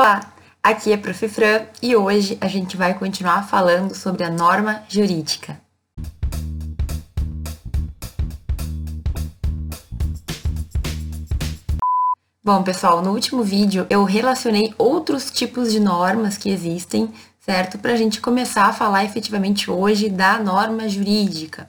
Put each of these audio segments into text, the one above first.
Olá, aqui é Prof. Fran e hoje a gente vai continuar falando sobre a norma jurídica. Bom, pessoal, no último vídeo eu relacionei outros tipos de normas que existem, certo? Para a gente começar a falar efetivamente hoje da norma jurídica.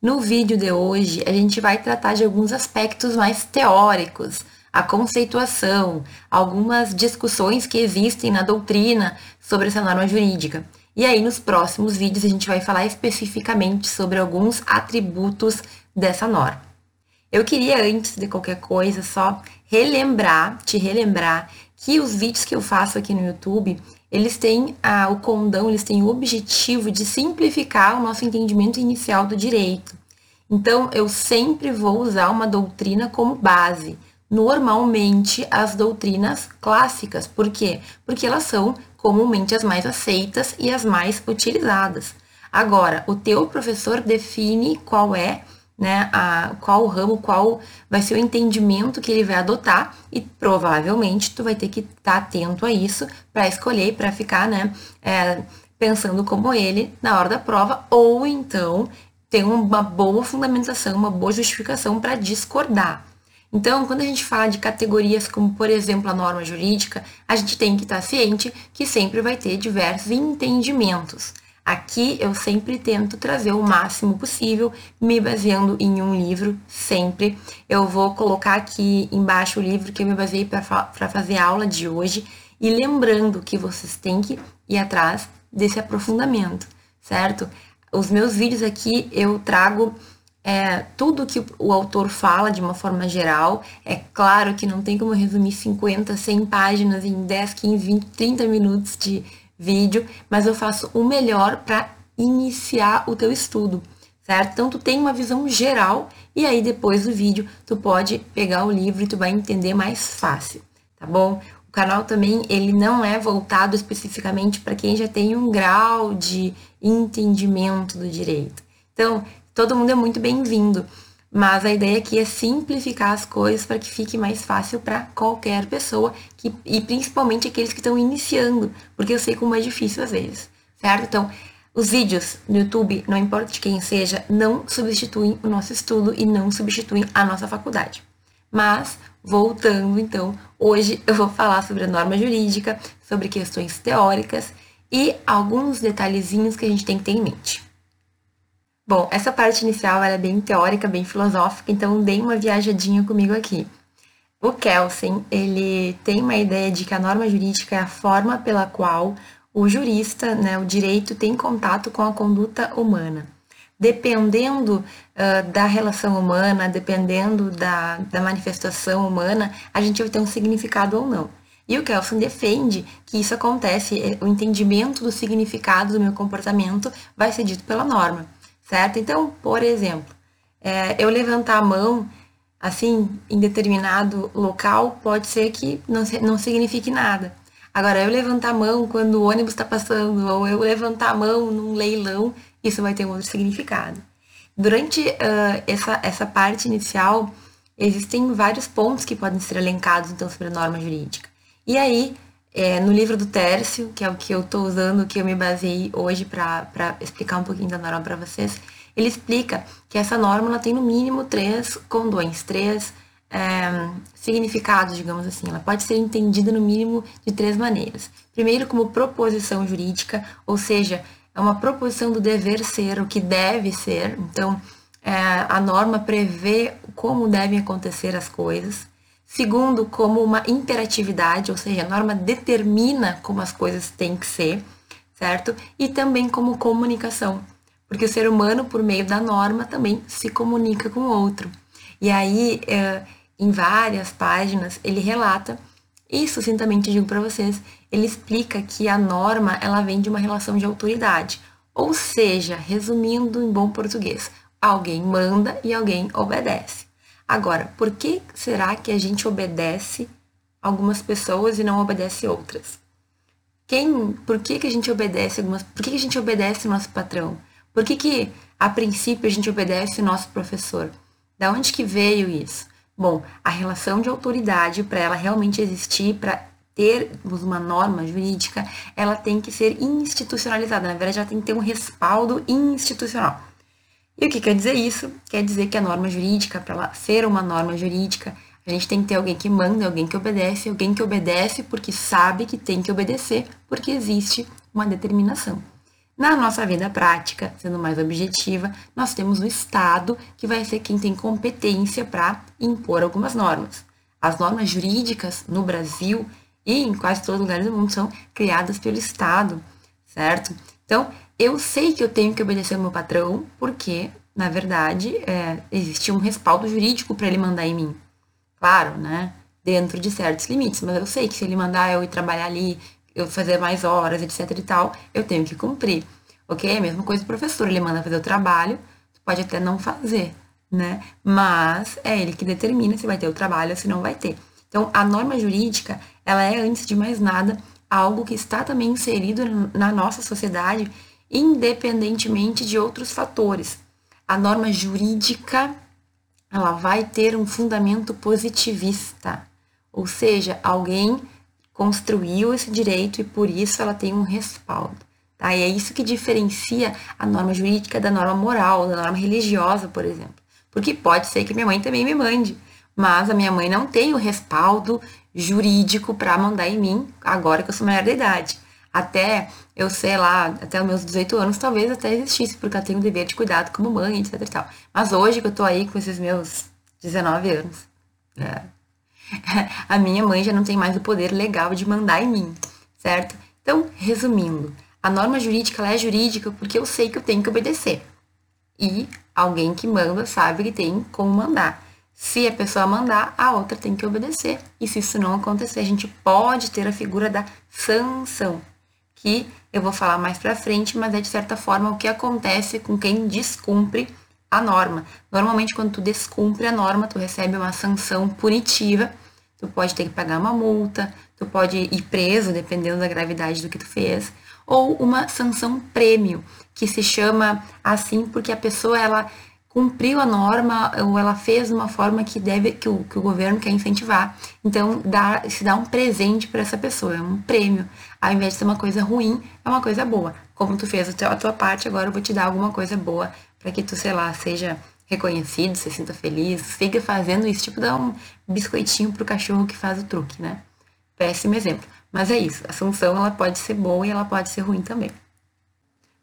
No vídeo de hoje, a gente vai tratar de alguns aspectos mais teóricos, a conceituação, algumas discussões que existem na doutrina sobre essa norma jurídica. E aí, nos próximos vídeos, a gente vai falar especificamente sobre alguns atributos dessa norma. Eu queria, antes de qualquer coisa, só relembrar, te relembrar, que os vídeos que eu faço aqui no YouTube, eles têm a, o condão, eles têm o objetivo de simplificar o nosso entendimento inicial do direito. Então, eu sempre vou usar uma doutrina como base normalmente as doutrinas clássicas. Por quê? Porque elas são comumente as mais aceitas e as mais utilizadas. Agora, o teu professor define qual é, né, a, qual ramo, qual vai ser o entendimento que ele vai adotar e provavelmente tu vai ter que estar tá atento a isso para escolher, para ficar, né, é, pensando como ele na hora da prova ou então ter uma boa fundamentação, uma boa justificação para discordar. Então, quando a gente fala de categorias como, por exemplo, a norma jurídica, a gente tem que estar ciente que sempre vai ter diversos entendimentos. Aqui eu sempre tento trazer o máximo possível, me baseando em um livro, sempre. Eu vou colocar aqui embaixo o livro que eu me baseei para fazer a aula de hoje e lembrando que vocês têm que ir atrás desse aprofundamento, certo? Os meus vídeos aqui eu trago é, tudo que o autor fala de uma forma geral. É claro que não tem como resumir 50, 100 páginas em 10, 15, 20, 30 minutos de vídeo, mas eu faço o melhor para iniciar o teu estudo, certo? Então tu tem uma visão geral e aí depois do vídeo tu pode pegar o livro e tu vai entender mais fácil, tá bom? O canal também ele não é voltado especificamente para quem já tem um grau de entendimento do direito. Então, todo mundo é muito bem-vindo. Mas a ideia aqui é simplificar as coisas para que fique mais fácil para qualquer pessoa que, e principalmente aqueles que estão iniciando, porque eu sei como é difícil às vezes, certo? Então, os vídeos no YouTube, não importa de quem seja, não substituem o nosso estudo e não substituem a nossa faculdade. Mas, voltando então, hoje eu vou falar sobre a norma jurídica, sobre questões teóricas e alguns detalhezinhos que a gente tem que ter em mente. Bom, essa parte inicial é bem teórica, bem filosófica, então dei uma viajadinha comigo aqui. O Kelsen, ele tem uma ideia de que a norma jurídica é a forma pela qual o jurista, né, o direito, tem contato com a conduta humana. Dependendo uh, da relação humana, dependendo da, da manifestação humana, a gente vai ter um significado ou não. E o Kelsen defende que isso acontece, é, o entendimento do significado do meu comportamento vai ser dito pela norma certo? Então, por exemplo, é, eu levantar a mão assim em determinado local pode ser que não, não signifique nada. Agora, eu levantar a mão quando o ônibus está passando, ou eu levantar a mão num leilão, isso vai ter um outro significado. Durante uh, essa, essa parte inicial, existem vários pontos que podem ser elencados então sobre a norma jurídica. E aí, é, no livro do Tércio, que é o que eu estou usando, que eu me baseei hoje para explicar um pouquinho da norma para vocês, ele explica que essa norma tem no mínimo três condões, três é, significados, digamos assim. Ela pode ser entendida no mínimo de três maneiras. Primeiro, como proposição jurídica, ou seja, é uma proposição do dever ser, o que deve ser. Então, é, a norma prevê como devem acontecer as coisas. Segundo, como uma imperatividade, ou seja, a norma determina como as coisas têm que ser, certo? E também como comunicação, porque o ser humano, por meio da norma, também se comunica com o outro. E aí, é, em várias páginas, ele relata, e sucintamente digo para vocês, ele explica que a norma ela vem de uma relação de autoridade. Ou seja, resumindo em bom português, alguém manda e alguém obedece. Agora, por que será que a gente obedece algumas pessoas e não obedece outras? Quem, por que, que a gente obedece algumas, por que, que a gente obedece o nosso patrão? Por que, que a princípio a gente obedece o nosso professor? Da onde que veio isso? Bom, a relação de autoridade para ela realmente existir, para termos uma norma jurídica, ela tem que ser institucionalizada. Na verdade, ela tem que ter um respaldo institucional. E o que quer dizer isso? Quer dizer que a norma jurídica, para ela ser uma norma jurídica, a gente tem que ter alguém que manda, alguém que obedece, alguém que obedece porque sabe que tem que obedecer, porque existe uma determinação. Na nossa vida prática, sendo mais objetiva, nós temos o Estado, que vai ser quem tem competência para impor algumas normas. As normas jurídicas no Brasil, e em quase todos os lugares do mundo são criadas pelo Estado, certo? Então, eu sei que eu tenho que obedecer ao meu patrão, porque, na verdade, é, existe um respaldo jurídico para ele mandar em mim. Claro, né? Dentro de certos limites, mas eu sei que se ele mandar eu ir trabalhar ali, eu fazer mais horas, etc e tal, eu tenho que cumprir. Ok? A mesma coisa do professor, ele manda fazer o trabalho, pode até não fazer, né? Mas é ele que determina se vai ter o trabalho ou se não vai ter. Então, a norma jurídica, ela é, antes de mais nada, algo que está também inserido na nossa sociedade, independentemente de outros fatores. A norma jurídica, ela vai ter um fundamento positivista, ou seja, alguém construiu esse direito e por isso ela tem um respaldo. Tá? E é isso que diferencia a norma jurídica da norma moral, da norma religiosa, por exemplo. Porque pode ser que minha mãe também me mande, mas a minha mãe não tem o respaldo jurídico para mandar em mim agora que eu sou maior de idade. Até eu sei lá, até os meus 18 anos talvez até existisse, porque eu tenho o dever de cuidado como mãe, etc e tal. Mas hoje que eu tô aí com esses meus 19 anos, é, a minha mãe já não tem mais o poder legal de mandar em mim, certo? Então, resumindo, a norma jurídica ela é jurídica porque eu sei que eu tenho que obedecer. E alguém que manda sabe que tem como mandar. Se a pessoa mandar, a outra tem que obedecer. E se isso não acontecer, a gente pode ter a figura da sanção, que eu vou falar mais para frente, mas é de certa forma o que acontece com quem descumpre a norma. Normalmente, quando tu descumpre a norma, tu recebe uma sanção punitiva, tu pode ter que pagar uma multa, tu pode ir preso, dependendo da gravidade do que tu fez, ou uma sanção prêmio, que se chama assim porque a pessoa ela cumpriu a norma ou ela fez de uma forma que deve que o, que o governo quer incentivar. Então dá, se dá um presente para essa pessoa, é um prêmio. Ao invés de ser uma coisa ruim, é uma coisa boa. Como tu fez a tua, parte, agora eu vou te dar alguma coisa boa para que tu, sei lá, seja reconhecido, se sinta feliz, siga fazendo isso, tipo dar um biscoitinho pro cachorro que faz o truque, né? Péssimo exemplo. Mas é isso, a sanção ela pode ser boa e ela pode ser ruim também.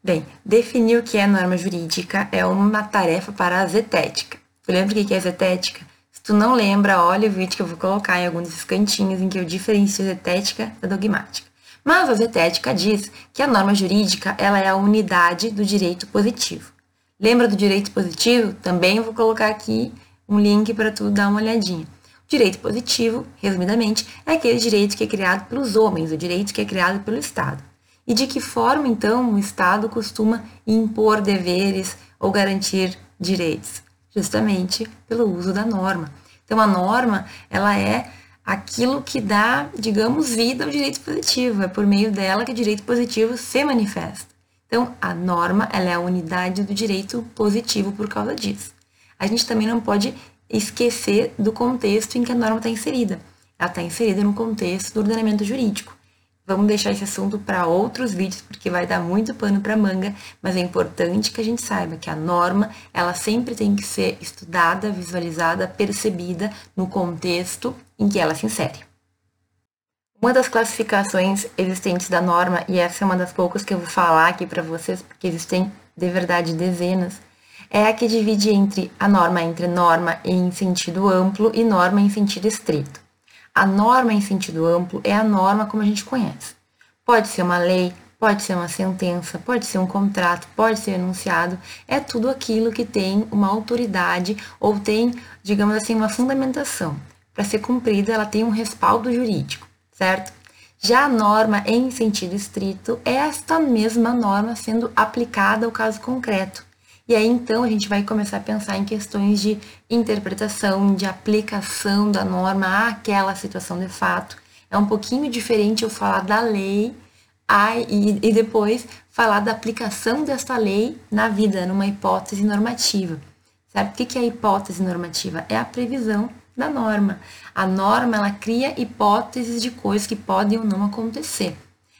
Bem, definir o que é norma jurídica é uma tarefa para a zetética. Tu lembra o que é zetética? Se tu não lembra, olha o vídeo que eu vou colocar em alguns cantinhos em que eu diferencio zetética da dogmática. Mas a zetética diz que a norma jurídica ela é a unidade do direito positivo. Lembra do direito positivo? Também vou colocar aqui um link para tu dar uma olhadinha. O direito positivo, resumidamente, é aquele direito que é criado pelos homens, o direito que é criado pelo Estado. E de que forma, então, o Estado costuma impor deveres ou garantir direitos? Justamente pelo uso da norma. Então, a norma, ela é aquilo que dá, digamos, vida ao direito positivo. É por meio dela que o direito positivo se manifesta. Então, a norma, ela é a unidade do direito positivo por causa disso. A gente também não pode esquecer do contexto em que a norma está inserida. Ela está inserida no contexto do ordenamento jurídico. Vamos deixar esse assunto para outros vídeos, porque vai dar muito pano para manga, mas é importante que a gente saiba que a norma, ela sempre tem que ser estudada, visualizada, percebida no contexto em que ela se insere. Uma das classificações existentes da norma, e essa é uma das poucas que eu vou falar aqui para vocês, porque existem de verdade dezenas, é a que divide entre a norma entre norma em sentido amplo e norma em sentido estrito. A norma em sentido amplo é a norma como a gente conhece. Pode ser uma lei, pode ser uma sentença, pode ser um contrato, pode ser enunciado, é tudo aquilo que tem uma autoridade ou tem, digamos assim, uma fundamentação. Para ser cumprida, ela tem um respaldo jurídico, certo? Já a norma em sentido estrito é esta mesma norma sendo aplicada ao caso concreto. E aí então a gente vai começar a pensar em questões de interpretação, de aplicação da norma àquela situação de fato. É um pouquinho diferente eu falar da lei e, e depois falar da aplicação desta lei na vida, numa hipótese normativa. Sabe o que é a hipótese normativa? É a previsão da norma. A norma ela cria hipóteses de coisas que podem ou não acontecer.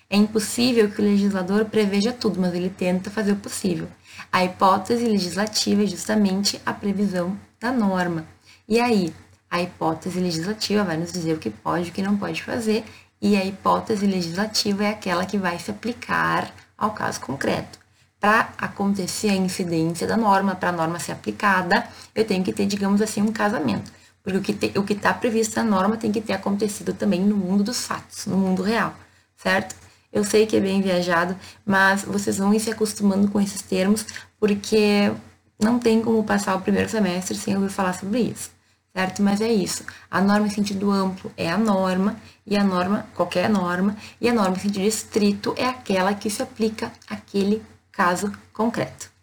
É impossível que o legislador preveja tudo, mas ele tenta fazer o possível. A hipótese legislativa é justamente a previsão da norma. E aí, a hipótese legislativa vai nos dizer o que pode e o que não pode fazer, e a hipótese legislativa é aquela que vai se aplicar ao caso concreto. Para acontecer a incidência da norma, para a norma ser aplicada, eu tenho que ter, digamos assim, um casamento. Porque o que está previsto na norma tem que ter acontecido também no mundo dos fatos, no mundo real, certo? Eu sei que é bem viajado, mas vocês vão ir se acostumando com esses termos, porque não tem como passar o primeiro semestre sem ouvir falar sobre isso, certo? Mas é isso. A norma em sentido amplo é a norma, e a norma, qualquer norma, e a norma em sentido estrito é aquela que se aplica àquele caso concreto.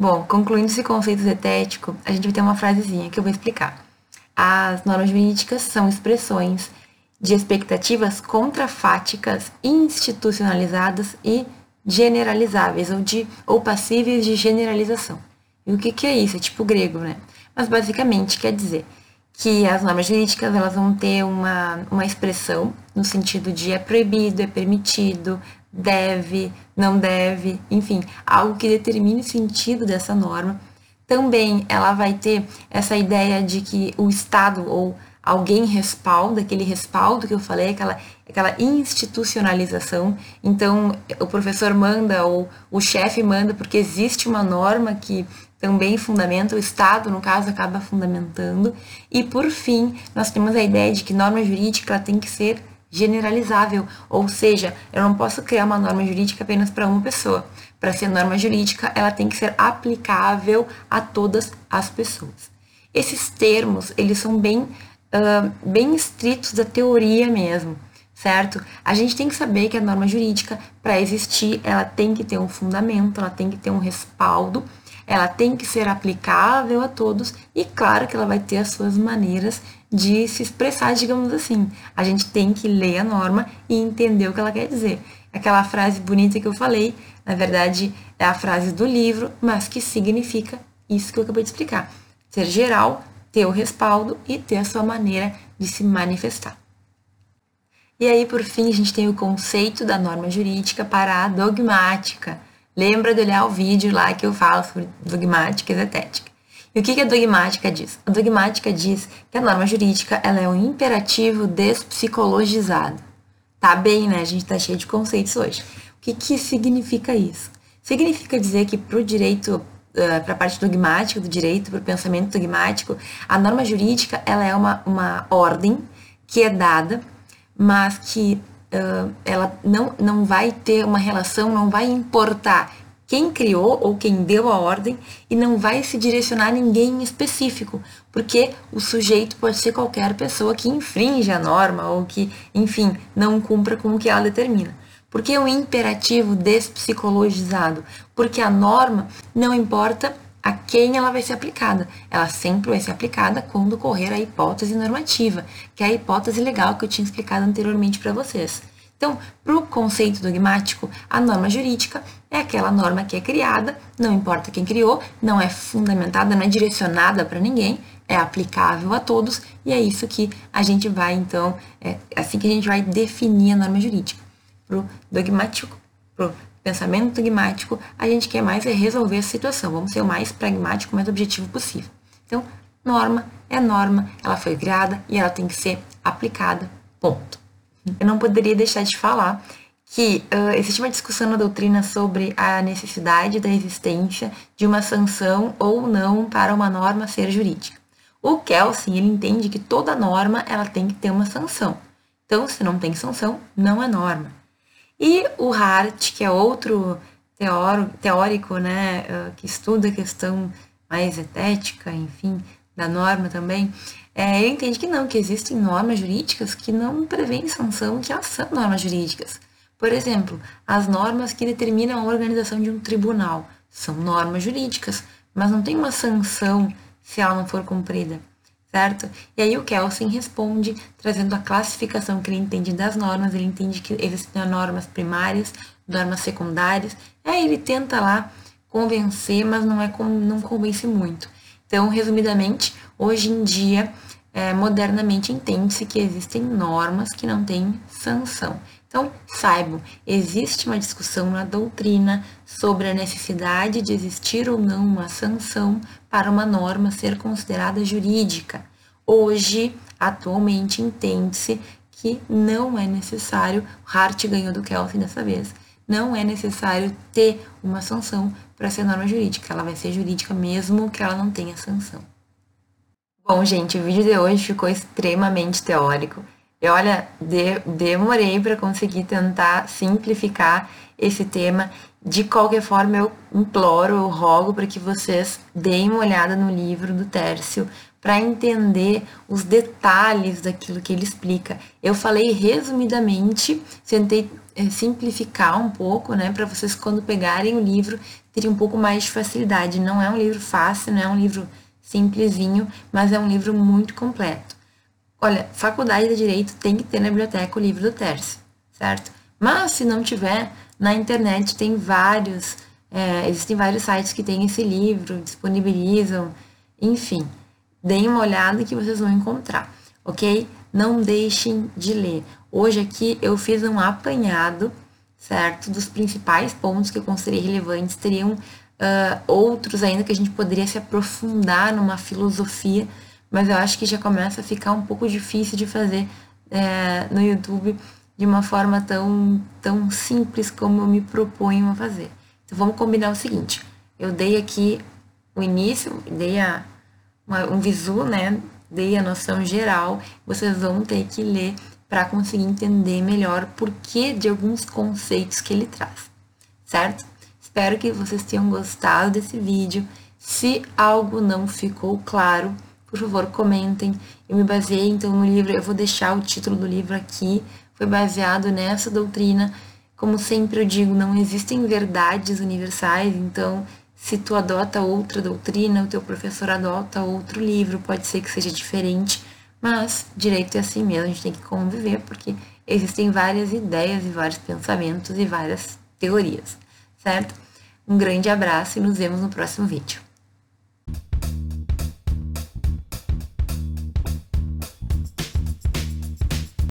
Bom, concluindo esse conceito zetético, a gente vai ter uma frasezinha que eu vou explicar. As normas jurídicas são expressões de expectativas contrafáticas, institucionalizadas e generalizáveis, ou, de, ou passíveis de generalização. E o que, que é isso? É tipo grego, né? Mas basicamente quer dizer que as normas jurídicas elas vão ter uma, uma expressão no sentido de é proibido, é permitido, deve, não deve, enfim, algo que determine o sentido dessa norma. Também ela vai ter essa ideia de que o Estado ou alguém respalda, aquele respaldo que eu falei, aquela, aquela institucionalização. Então, o professor manda ou o chefe manda porque existe uma norma que também fundamenta, o Estado, no caso, acaba fundamentando. E, por fim, nós temos a ideia de que norma jurídica tem que ser generalizável, ou seja, eu não posso criar uma norma jurídica apenas para uma pessoa. Para ser norma jurídica, ela tem que ser aplicável a todas as pessoas. Esses termos, eles são bem, uh, bem estritos da teoria mesmo, certo? A gente tem que saber que a norma jurídica, para existir, ela tem que ter um fundamento, ela tem que ter um respaldo, ela tem que ser aplicável a todos e claro que ela vai ter as suas maneiras de se expressar, digamos assim. A gente tem que ler a norma e entender o que ela quer dizer. Aquela frase bonita que eu falei, na verdade, é a frase do livro, mas que significa isso que eu acabei de explicar. Ser geral, ter o respaldo e ter a sua maneira de se manifestar. E aí, por fim, a gente tem o conceito da norma jurídica para a dogmática. Lembra de olhar o vídeo lá que eu falo sobre dogmática e zetética. E o que a dogmática diz? A dogmática diz que a norma jurídica ela é um imperativo despsicologizado. Tá bem, né? A gente tá cheio de conceitos hoje. O que, que significa isso? Significa dizer que para o direito, uh, para a parte dogmática do direito, para o pensamento dogmático, a norma jurídica ela é uma, uma ordem que é dada, mas que uh, ela não, não vai ter uma relação, não vai importar quem criou ou quem deu a ordem e não vai se direcionar a ninguém em específico, porque o sujeito pode ser qualquer pessoa que infringe a norma ou que, enfim, não cumpra com o que ela determina. Por que o imperativo despsicologizado? Porque a norma não importa a quem ela vai ser aplicada. Ela sempre vai ser aplicada quando ocorrer a hipótese normativa, que é a hipótese legal que eu tinha explicado anteriormente para vocês. Então, para o conceito dogmático, a norma jurídica é aquela norma que é criada, não importa quem criou, não é fundamentada, não é direcionada para ninguém, é aplicável a todos, e é isso que a gente vai, então, é assim que a gente vai definir a norma jurídica. Para o dogmático, para pensamento dogmático, a gente quer mais é resolver a situação, vamos ser o mais pragmático, mais objetivo possível. Então, norma é norma, ela foi criada e ela tem que ser aplicada, ponto. Eu não poderia deixar de falar que uh, existe uma discussão na doutrina sobre a necessidade da existência de uma sanção ou não para uma norma ser jurídica. O Kelsen, ele entende que toda norma ela tem que ter uma sanção. Então, se não tem sanção, não é norma. E o Hart, que é outro teórico, né, uh, que estuda a questão mais etética, enfim, da norma também, é, ele entende que não, que existem normas jurídicas que não prevêem sanção, que elas são normas jurídicas. Por exemplo, as normas que determinam a organização de um tribunal são normas jurídicas, mas não tem uma sanção se ela não for cumprida, certo? E aí o Kelsen responde trazendo a classificação que ele entende das normas, ele entende que existem normas primárias, normas secundárias, aí ele tenta lá convencer, mas não é não convence muito. Então, resumidamente, hoje em dia, é, modernamente entende-se que existem normas que não têm sanção. Então, saibam, existe uma discussão na doutrina sobre a necessidade de existir ou não uma sanção para uma norma ser considerada jurídica. Hoje, atualmente, entende-se que não é necessário, Hart ganhou do Kelvin dessa vez, não é necessário ter uma sanção para ser norma jurídica. Ela vai ser jurídica mesmo que ela não tenha sanção. Bom, gente, o vídeo de hoje ficou extremamente teórico. E olha, de, demorei para conseguir tentar simplificar esse tema. De qualquer forma, eu imploro, eu rogo para que vocês deem uma olhada no livro do Tércio para entender os detalhes daquilo que ele explica. Eu falei resumidamente, tentei é, simplificar um pouco, né, para vocês quando pegarem o livro terem um pouco mais de facilidade. Não é um livro fácil, não é um livro simplesinho, mas é um livro muito completo. Olha, faculdade de Direito tem que ter na biblioteca o livro do Tércio, certo? Mas se não tiver, na internet tem vários, é, existem vários sites que têm esse livro, disponibilizam, enfim. Deem uma olhada que vocês vão encontrar, ok? Não deixem de ler. Hoje aqui eu fiz um apanhado, certo? Dos principais pontos que eu considerei relevantes. Teriam uh, outros ainda que a gente poderia se aprofundar numa filosofia mas eu acho que já começa a ficar um pouco difícil de fazer é, no YouTube de uma forma tão, tão simples como eu me proponho a fazer. Então vamos combinar o seguinte: eu dei aqui o início, dei a, uma, um visu, né? Dei a noção geral, vocês vão ter que ler para conseguir entender melhor o porquê de alguns conceitos que ele traz, certo? Espero que vocês tenham gostado desse vídeo. Se algo não ficou claro, por favor, comentem. Eu me baseei então no livro, eu vou deixar o título do livro aqui. Foi baseado nessa doutrina. Como sempre eu digo, não existem verdades universais, então se tu adota outra doutrina, o teu professor adota outro livro, pode ser que seja diferente, mas direito é assim mesmo, a gente tem que conviver, porque existem várias ideias e vários pensamentos e várias teorias, certo? Um grande abraço e nos vemos no próximo vídeo.